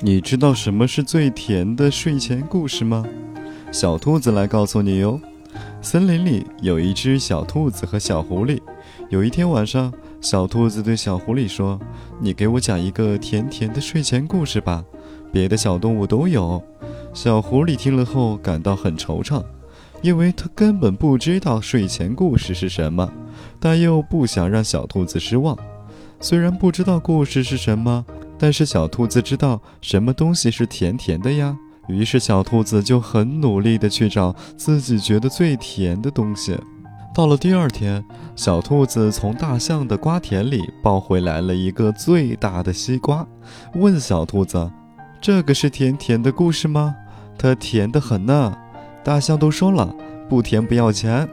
你知道什么是最甜的睡前故事吗？小兔子来告诉你哟。森林里有一只小兔子和小狐狸。有一天晚上，小兔子对小狐狸说：“你给我讲一个甜甜的睡前故事吧，别的小动物都有。”小狐狸听了后感到很惆怅，因为它根本不知道睡前故事是什么，但又不想让小兔子失望。虽然不知道故事是什么。但是小兔子知道什么东西是甜甜的呀，于是小兔子就很努力地去找自己觉得最甜的东西。到了第二天，小兔子从大象的瓜田里抱回来了一个最大的西瓜，问小兔子：“这个是甜甜的故事吗？它甜得很呢。”大象都说了，不甜不要钱。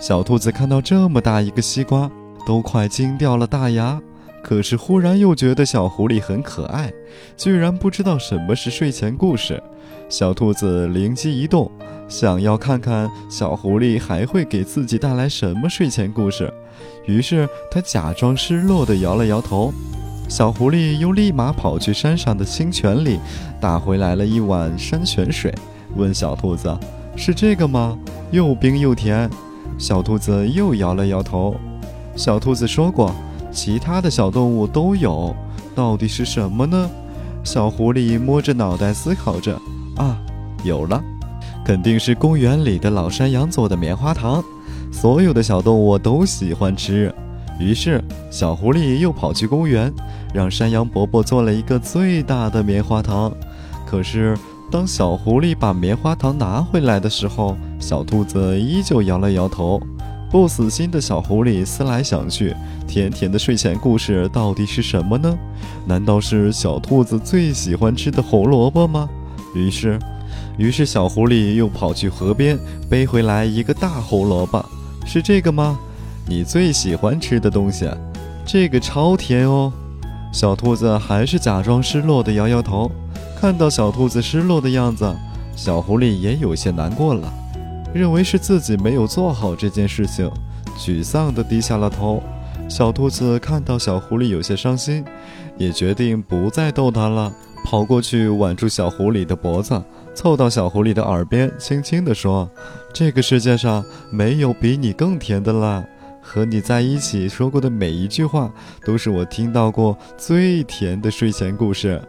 小兔子看到这么大一个西瓜，都快惊掉了大牙。可是忽然又觉得小狐狸很可爱，居然不知道什么是睡前故事。小兔子灵机一动，想要看看小狐狸还会给自己带来什么睡前故事。于是他假装失落地摇了摇头。小狐狸又立马跑去山上的清泉里，打回来了一碗山泉水，问小兔子：“是这个吗？又冰又甜。”小兔子又摇了摇头。小兔子说过。其他的小动物都有，到底是什么呢？小狐狸摸着脑袋思考着。啊，有了，肯定是公园里的老山羊做的棉花糖，所有的小动物都喜欢吃。于是，小狐狸又跑去公园，让山羊伯伯做了一个最大的棉花糖。可是，当小狐狸把棉花糖拿回来的时候，小兔子依旧摇了摇头。不死心的小狐狸思来想去，甜甜的睡前故事到底是什么呢？难道是小兔子最喜欢吃的红萝卜吗？于是，于是小狐狸又跑去河边背回来一个大红萝卜。是这个吗？你最喜欢吃的东西？这个超甜哦。小兔子还是假装失落的摇摇头。看到小兔子失落的样子，小狐狸也有些难过了。认为是自己没有做好这件事情，沮丧地低下了头。小兔子看到小狐狸有些伤心，也决定不再逗它了，跑过去挽住小狐狸的脖子，凑到小狐狸的耳边，轻轻地说：“这个世界上没有比你更甜的了。和你在一起说过的每一句话，都是我听到过最甜的睡前故事。”